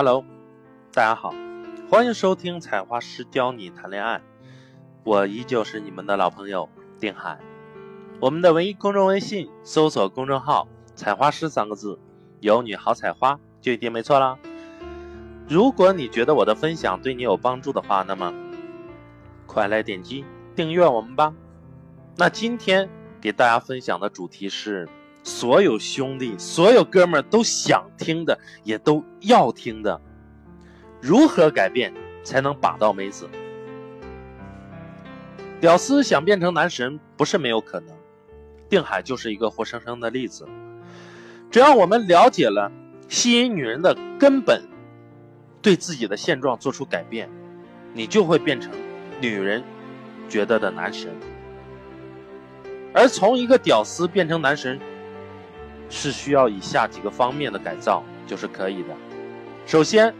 Hello，大家好，欢迎收听采花师教你谈恋爱，我依旧是你们的老朋友丁海。我们的唯一公众微信搜索公众号“采花师”三个字，有你好采花就一定没错啦。如果你觉得我的分享对你有帮助的话，那么快来点击订阅我们吧。那今天给大家分享的主题是。所有兄弟、所有哥们儿都想听的，也都要听的。如何改变才能把到妹子？屌丝想变成男神不是没有可能，定海就是一个活生生的例子。只要我们了解了吸引女人的根本，对自己的现状做出改变，你就会变成女人觉得的男神。而从一个屌丝变成男神。是需要以下几个方面的改造就是可以的。首先，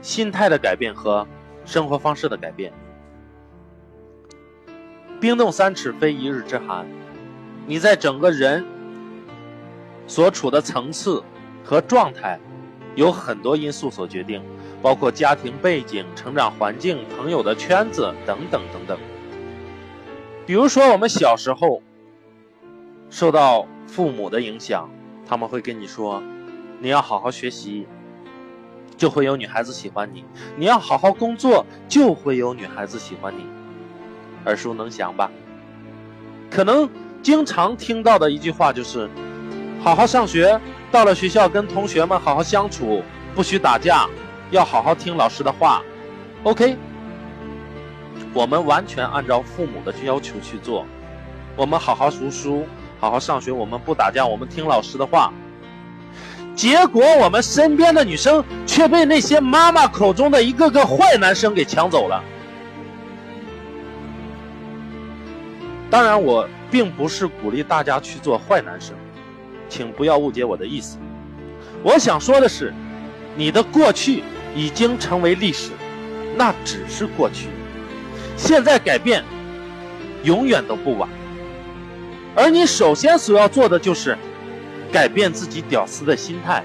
心态的改变和生活方式的改变。冰冻三尺非一日之寒，你在整个人所处的层次和状态，有很多因素所决定，包括家庭背景、成长环境、朋友的圈子等等等等。比如说，我们小时候受到。父母的影响，他们会跟你说：“你要好好学习，就会有女孩子喜欢你；你要好好工作，就会有女孩子喜欢你。”耳熟能详吧？可能经常听到的一句话就是：“好好上学，到了学校跟同学们好好相处，不许打架，要好好听老师的话。”OK，我们完全按照父母的要求去做，我们好好读书。好好上学，我们不打架，我们听老师的话。结果我们身边的女生却被那些妈妈口中的一个个坏男生给抢走了。当然，我并不是鼓励大家去做坏男生，请不要误解我的意思。我想说的是，你的过去已经成为历史，那只是过去，现在改变永远都不晚。而你首先所要做的就是改变自己屌丝的心态，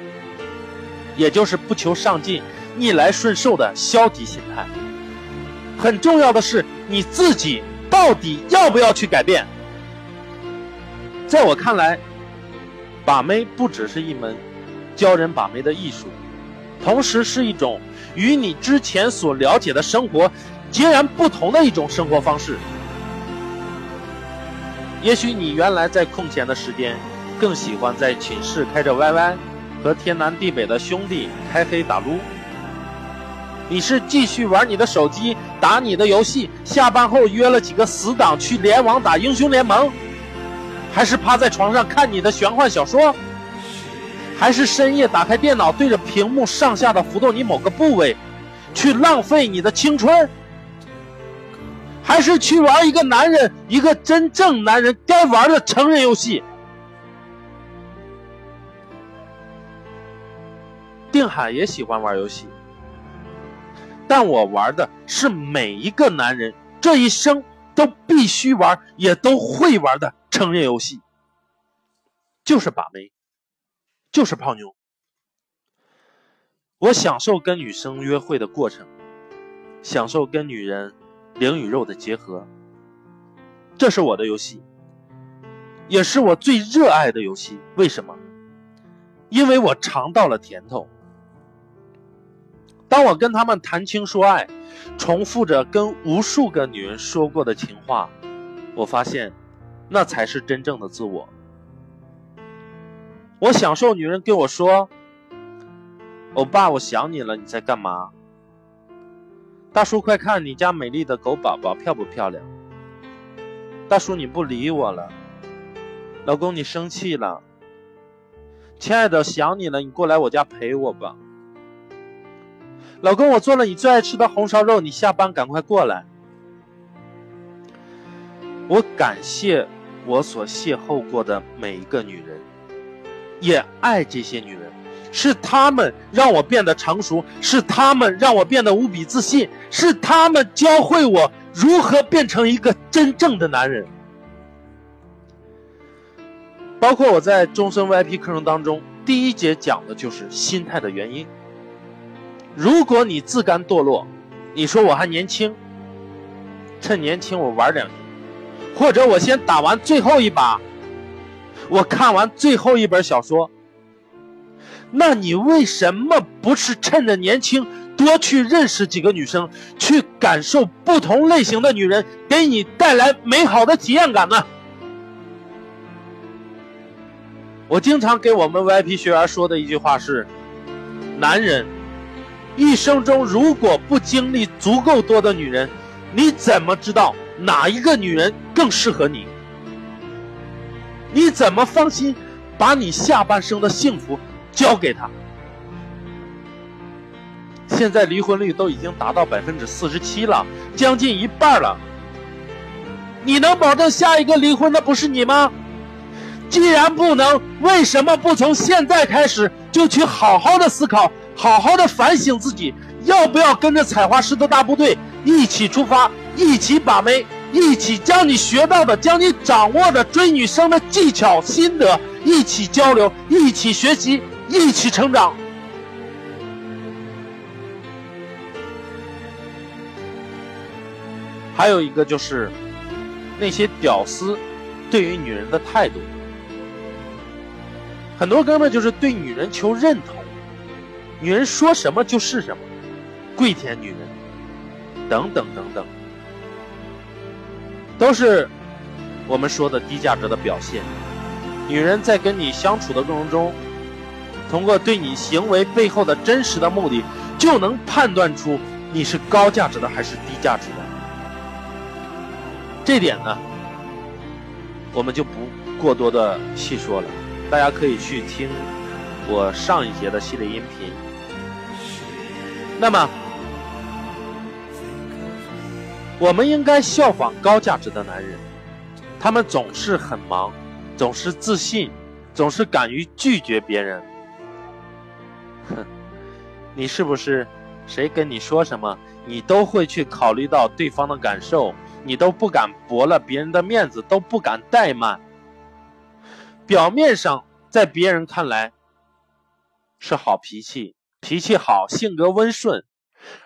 也就是不求上进、逆来顺受的消极心态。很重要的是你自己到底要不要去改变？在我看来，把妹不只是一门教人把妹的艺术，同时是一种与你之前所了解的生活截然不同的一种生活方式。也许你原来在空闲的时间，更喜欢在寝室开着 YY，和天南地北的兄弟开黑打撸。你是继续玩你的手机，打你的游戏，下班后约了几个死党去联网打英雄联盟，还是趴在床上看你的玄幻小说，还是深夜打开电脑对着屏幕上下的浮动你某个部位，去浪费你的青春？还是去玩一个男人，一个真正男人该玩的成人游戏。定海也喜欢玩游戏，但我玩的是每一个男人这一生都必须玩，也都会玩的成人游戏，就是把妹，就是泡妞。我享受跟女生约会的过程，享受跟女人。灵与肉的结合，这是我的游戏，也是我最热爱的游戏。为什么？因为我尝到了甜头。当我跟他们谈情说爱，重复着跟无数个女人说过的情话，我发现，那才是真正的自我。我享受女人跟我说：“欧巴，我想你了，你在干嘛？”大叔，快看你家美丽的狗宝宝漂不漂亮？大叔，你不理我了。老公，你生气了。亲爱的，想你了，你过来我家陪我吧。老公，我做了你最爱吃的红烧肉，你下班赶快过来。我感谢我所邂逅过的每一个女人，也爱这些女人。是他们让我变得成熟，是他们让我变得无比自信，是他们教会我如何变成一个真正的男人。包括我在终身 VIP 课程当中，第一节讲的就是心态的原因。如果你自甘堕落，你说我还年轻，趁年轻我玩两年，或者我先打完最后一把，我看完最后一本小说，那你为什么不是趁着年轻多去认识几个女生，去感受不同类型的女人给你带来美好的体验感呢？我经常给我们 VIP 学员说的一句话是：男人。一生中如果不经历足够多的女人，你怎么知道哪一个女人更适合你？你怎么放心把你下半生的幸福交给他？现在离婚率都已经达到百分之四十七了，将近一半了。你能保证下一个离婚的不是你吗？既然不能，为什么不从现在开始就去好好的思考？好好的反省自己，要不要跟着采花师的大部队一起出发，一起把妹，一起将你学到的、将你掌握的追女生的技巧心得一起交流，一起学习，一起成长。还有一个就是那些屌丝对于女人的态度，很多哥们就是对女人求认同。女人说什么就是什么，跪舔女人，等等等等，都是我们说的低价值的表现。女人在跟你相处的过程中，通过对你行为背后的真实的目的，就能判断出你是高价值的还是低价值的。这点呢，我们就不过多的细说了，大家可以去听我上一节的系列音频。那么，我们应该效仿高价值的男人，他们总是很忙，总是自信，总是敢于拒绝别人。哼，你是不是谁跟你说什么，你都会去考虑到对方的感受，你都不敢驳了别人的面子，都不敢怠慢。表面上在别人看来是好脾气。脾气好，性格温顺，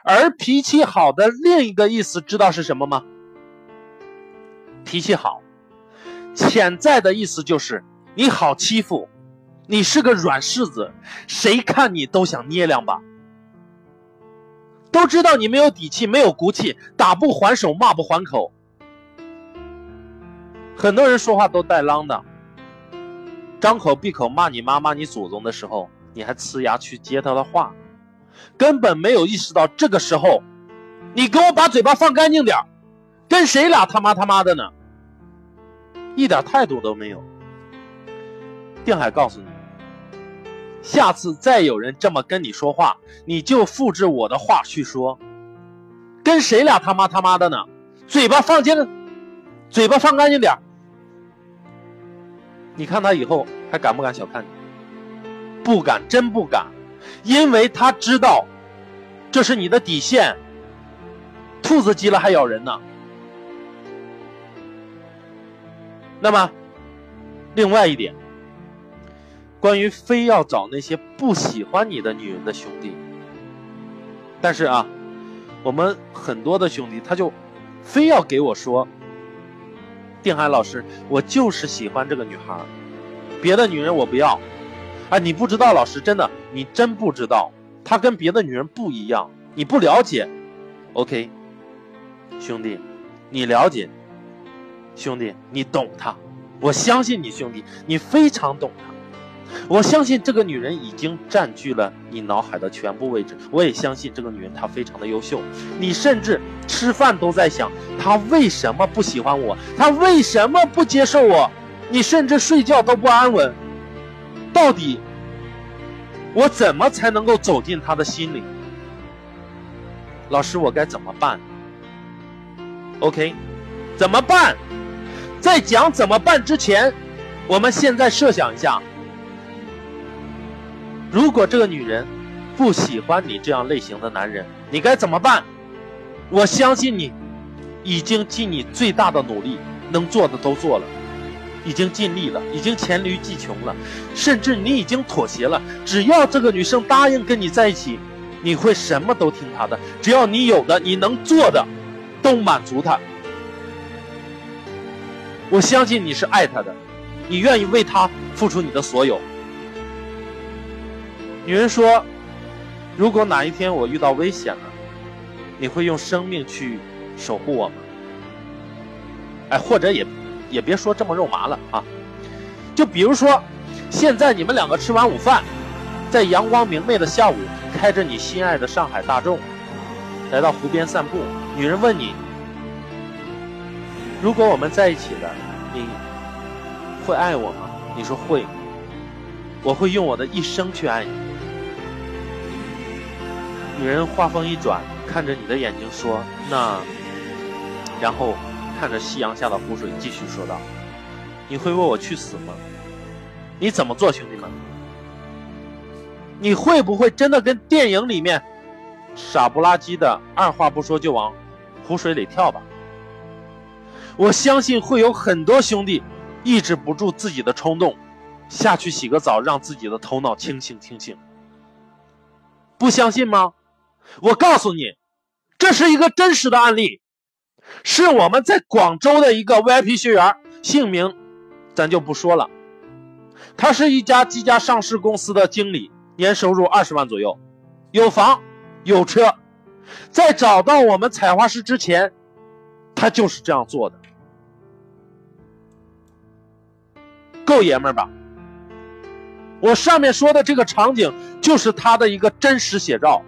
而脾气好的另一个意思知道是什么吗？脾气好，潜在的意思就是你好欺负，你是个软柿子，谁看你都想捏两把。都知道你没有底气，没有骨气，打不还手，骂不还口。很多人说话都带啷的，张口闭口骂你妈骂你祖宗的时候。你还呲牙去接他的话，根本没有意识到这个时候，你给我把嘴巴放干净点跟谁俩他妈他妈的呢？一点态度都没有。定海告诉你，下次再有人这么跟你说话，你就复制我的话去说，跟谁俩他妈他妈的呢？嘴巴放净，嘴巴放干净点你看他以后还敢不敢小看你？不敢，真不敢，因为他知道，这是你的底线。兔子急了还咬人呢。那么，另外一点，关于非要找那些不喜欢你的女人的兄弟，但是啊，我们很多的兄弟他就非要给我说，定海老师，我就是喜欢这个女孩，别的女人我不要。啊，你不知道，老师真的，你真不知道，她跟别的女人不一样，你不了解。OK，兄弟，你了解，兄弟，你懂她，我相信你，兄弟，你非常懂她。我相信这个女人已经占据了你脑海的全部位置，我也相信这个女人她非常的优秀。你甚至吃饭都在想，她为什么不喜欢我？她为什么不接受我？你甚至睡觉都不安稳。到底我怎么才能够走进他的心里？老师，我该怎么办？OK，怎么办？在讲怎么办之前，我们现在设想一下：如果这个女人不喜欢你这样类型的男人，你该怎么办？我相信你已经尽你最大的努力，能做的都做了。已经尽力了，已经黔驴技穷了，甚至你已经妥协了。只要这个女生答应跟你在一起，你会什么都听她的，只要你有的，你能做的，都满足她。我相信你是爱她的，你愿意为她付出你的所有。女人说：“如果哪一天我遇到危险了，你会用生命去守护我吗？”哎，或者也也别说这么肉麻了啊，就比如说，现在你们两个吃完午饭，在阳光明媚的下午，开着你心爱的上海大众，来到湖边散步。女人问你：“如果我们在一起了，你会爱我吗？”你说会，我会用我的一生去爱你。女人话锋一转，看着你的眼睛说：“那，然后。”看着夕阳下的湖水，继续说道：“你会为我去死吗？你怎么做，兄弟们？你会不会真的跟电影里面傻不拉几的，二话不说就往湖水里跳吧？我相信会有很多兄弟抑制不住自己的冲动，下去洗个澡，让自己的头脑清醒清醒。不相信吗？我告诉你，这是一个真实的案例。”是我们在广州的一个 VIP 学员，姓名咱就不说了。他是一家几家上市公司的经理，年收入二十万左右，有房有车。在找到我们采花师之前，他就是这样做的，够爷们吧？我上面说的这个场景就是他的一个真实写照。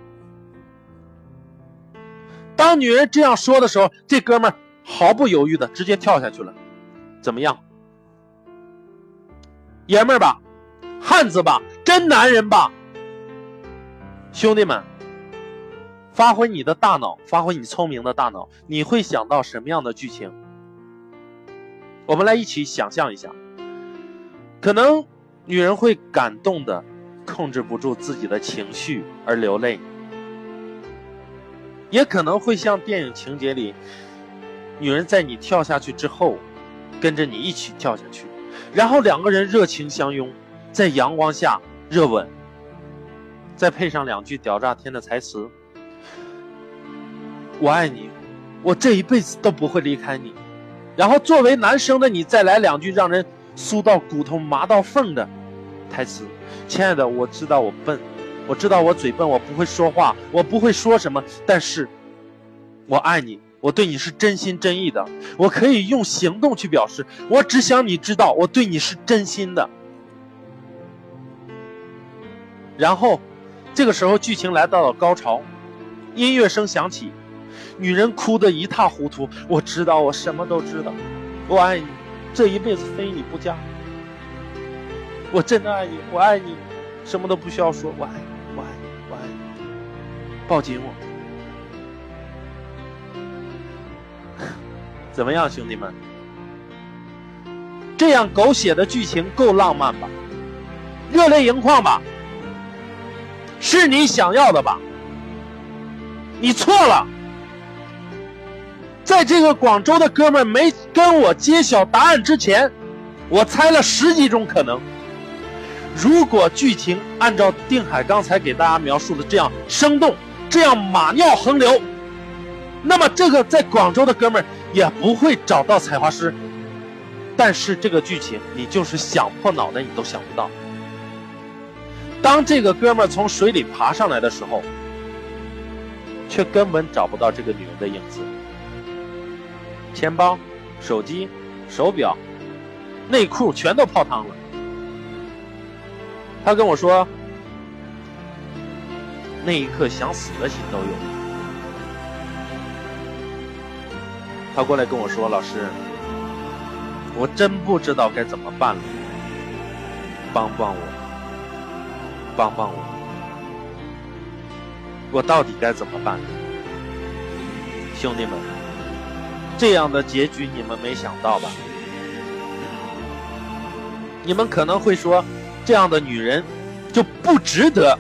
当女人这样说的时候，这哥们儿毫不犹豫的直接跳下去了。怎么样，爷们儿吧，汉子吧，真男人吧，兄弟们，发挥你的大脑，发挥你聪明的大脑，你会想到什么样的剧情？我们来一起想象一下，可能女人会感动的控制不住自己的情绪而流泪。也可能会像电影情节里，女人在你跳下去之后，跟着你一起跳下去，然后两个人热情相拥，在阳光下热吻，再配上两句屌炸天的台词：“我爱你，我这一辈子都不会离开你。”然后作为男生的你再来两句让人酥到骨头麻到缝的台词：“亲爱的，我知道我笨。”我知道我嘴笨，我不会说话，我不会说什么，但是，我爱你，我对你是真心真意的，我可以用行动去表示。我只想你知道，我对你是真心的。然后，这个时候剧情来到了高潮，音乐声响起，女人哭得一塌糊涂。我知道，我什么都知道，我爱你，这一辈子非你不嫁。我真的爱你，我爱你，什么都不需要说，我爱你。抱紧我，怎么样，兄弟们？这样狗血的剧情够浪漫吧？热泪盈眶吧？是你想要的吧？你错了。在这个广州的哥们没跟我揭晓答案之前，我猜了十几种可能。如果剧情按照定海刚才给大家描述的这样生动。这样马尿横流，那么这个在广州的哥们儿也不会找到采花师。但是这个剧情，你就是想破脑袋你都想不到。当这个哥们儿从水里爬上来的时候，却根本找不到这个女人的影子。钱包、手机、手表、内裤全都泡汤了。他跟我说。那一刻想死的心都有。他过来跟我说：“老师，我真不知道该怎么办了，帮帮我，帮帮我，我到底该怎么办？”兄弟们，这样的结局你们没想到吧？你们可能会说，这样的女人就不值得。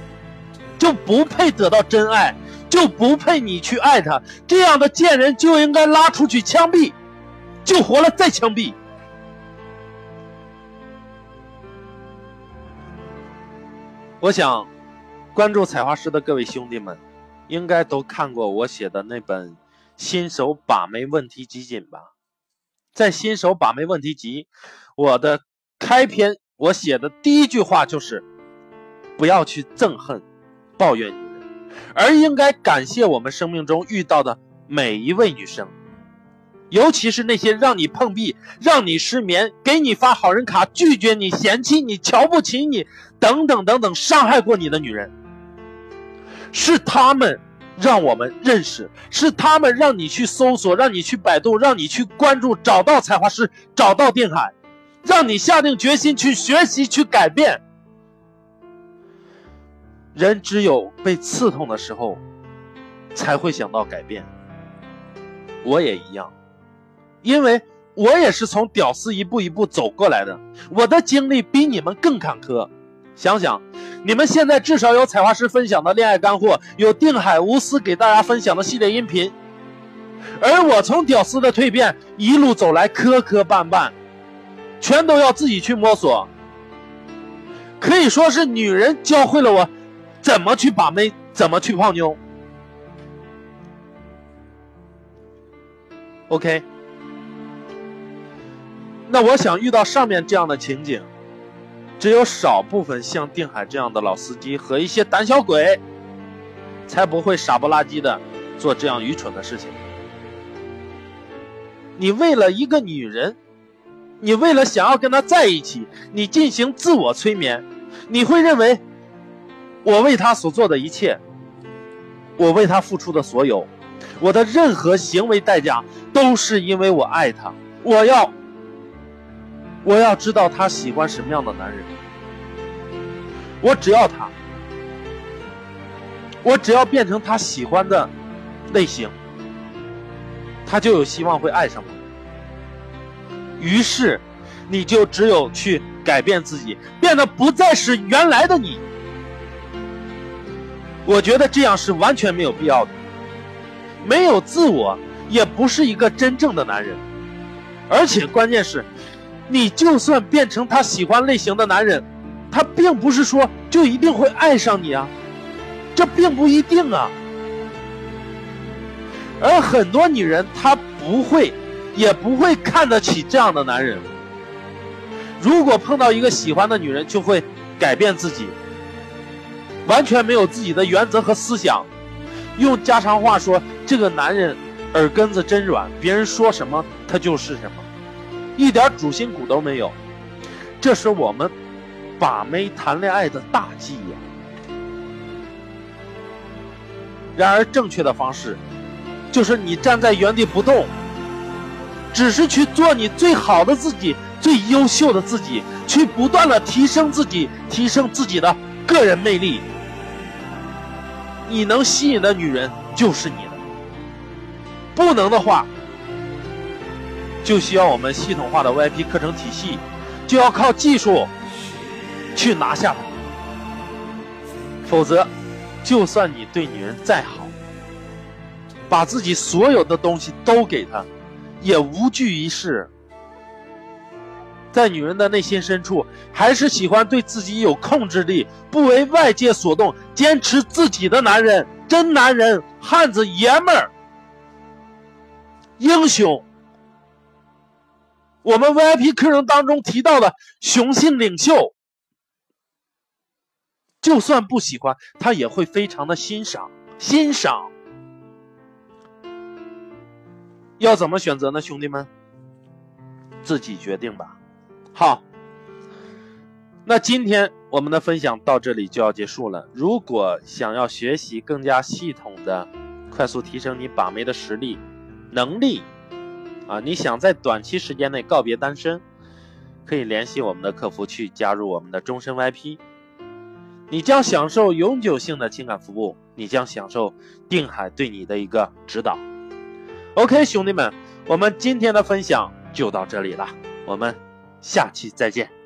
就不配得到真爱，就不配你去爱他。这样的贱人就应该拉出去枪毙，救活了再枪毙。我想，关注采花师的各位兄弟们，应该都看过我写的那本《新手把妹问题集锦》吧？在《新手把妹问题集》，我的开篇我写的第一句话就是：不要去憎恨、抱怨女人，而应该感谢我们生命中遇到的每一位女生。尤其是那些让你碰壁、让你失眠、给你发好人卡、拒绝你、嫌弃你、瞧不起你等等等等伤害过你的女人，是他们让我们认识，是他们让你去搜索、让你去百度、让你去关注、找到采花师、找到定海，让你下定决心去学习、去改变。人只有被刺痛的时候，才会想到改变。我也一样。因为我也是从屌丝一步一步走过来的，我的经历比你们更坎坷。想想，你们现在至少有采花师分享的恋爱干货，有定海无私给大家分享的系列音频，而我从屌丝的蜕变一路走来，磕磕绊绊，全都要自己去摸索。可以说是女人教会了我怎么去把妹，怎么去泡妞。OK。那我想遇到上面这样的情景，只有少部分像定海这样的老司机和一些胆小鬼，才不会傻不拉几的做这样愚蠢的事情。你为了一个女人，你为了想要跟她在一起，你进行自我催眠，你会认为，我为他所做的一切，我为他付出的所有，我的任何行为代价都是因为我爱他，我要。我要知道他喜欢什么样的男人，我只要他，我只要变成他喜欢的类型，他就有希望会爱上我。于是，你就只有去改变自己，变得不再是原来的你。我觉得这样是完全没有必要的。没有自我，也不是一个真正的男人，而且关键是。你就算变成他喜欢类型的男人，他并不是说就一定会爱上你啊，这并不一定啊。而很多女人她不会，也不会看得起这样的男人。如果碰到一个喜欢的女人，就会改变自己，完全没有自己的原则和思想。用家常话说，这个男人耳根子真软，别人说什么他就是什么。一点主心骨都没有，这是我们把妹谈恋爱的大忌呀。然而，正确的方式就是你站在原地不动，只是去做你最好的自己、最优秀的自己，去不断的提升自己，提升自己的个人魅力。你能吸引的女人就是你的，不能的话。就需要我们系统化的 VIP 课程体系，就要靠技术去拿下。否则，就算你对女人再好，把自己所有的东西都给她，也无济于事。在女人的内心深处，还是喜欢对自己有控制力、不为外界所动、坚持自己的男人，真男人、汉子、爷们儿、英雄。我们 VIP 课程当中提到的雄性领袖，就算不喜欢他，也会非常的欣赏。欣赏要怎么选择呢？兄弟们，自己决定吧。好，那今天我们的分享到这里就要结束了。如果想要学习更加系统的、快速提升你把妹的实力、能力。啊，你想在短期时间内告别单身，可以联系我们的客服去加入我们的终身 VIP，你将享受永久性的情感服务，你将享受定海对你的一个指导。OK，兄弟们，我们今天的分享就到这里了，我们下期再见。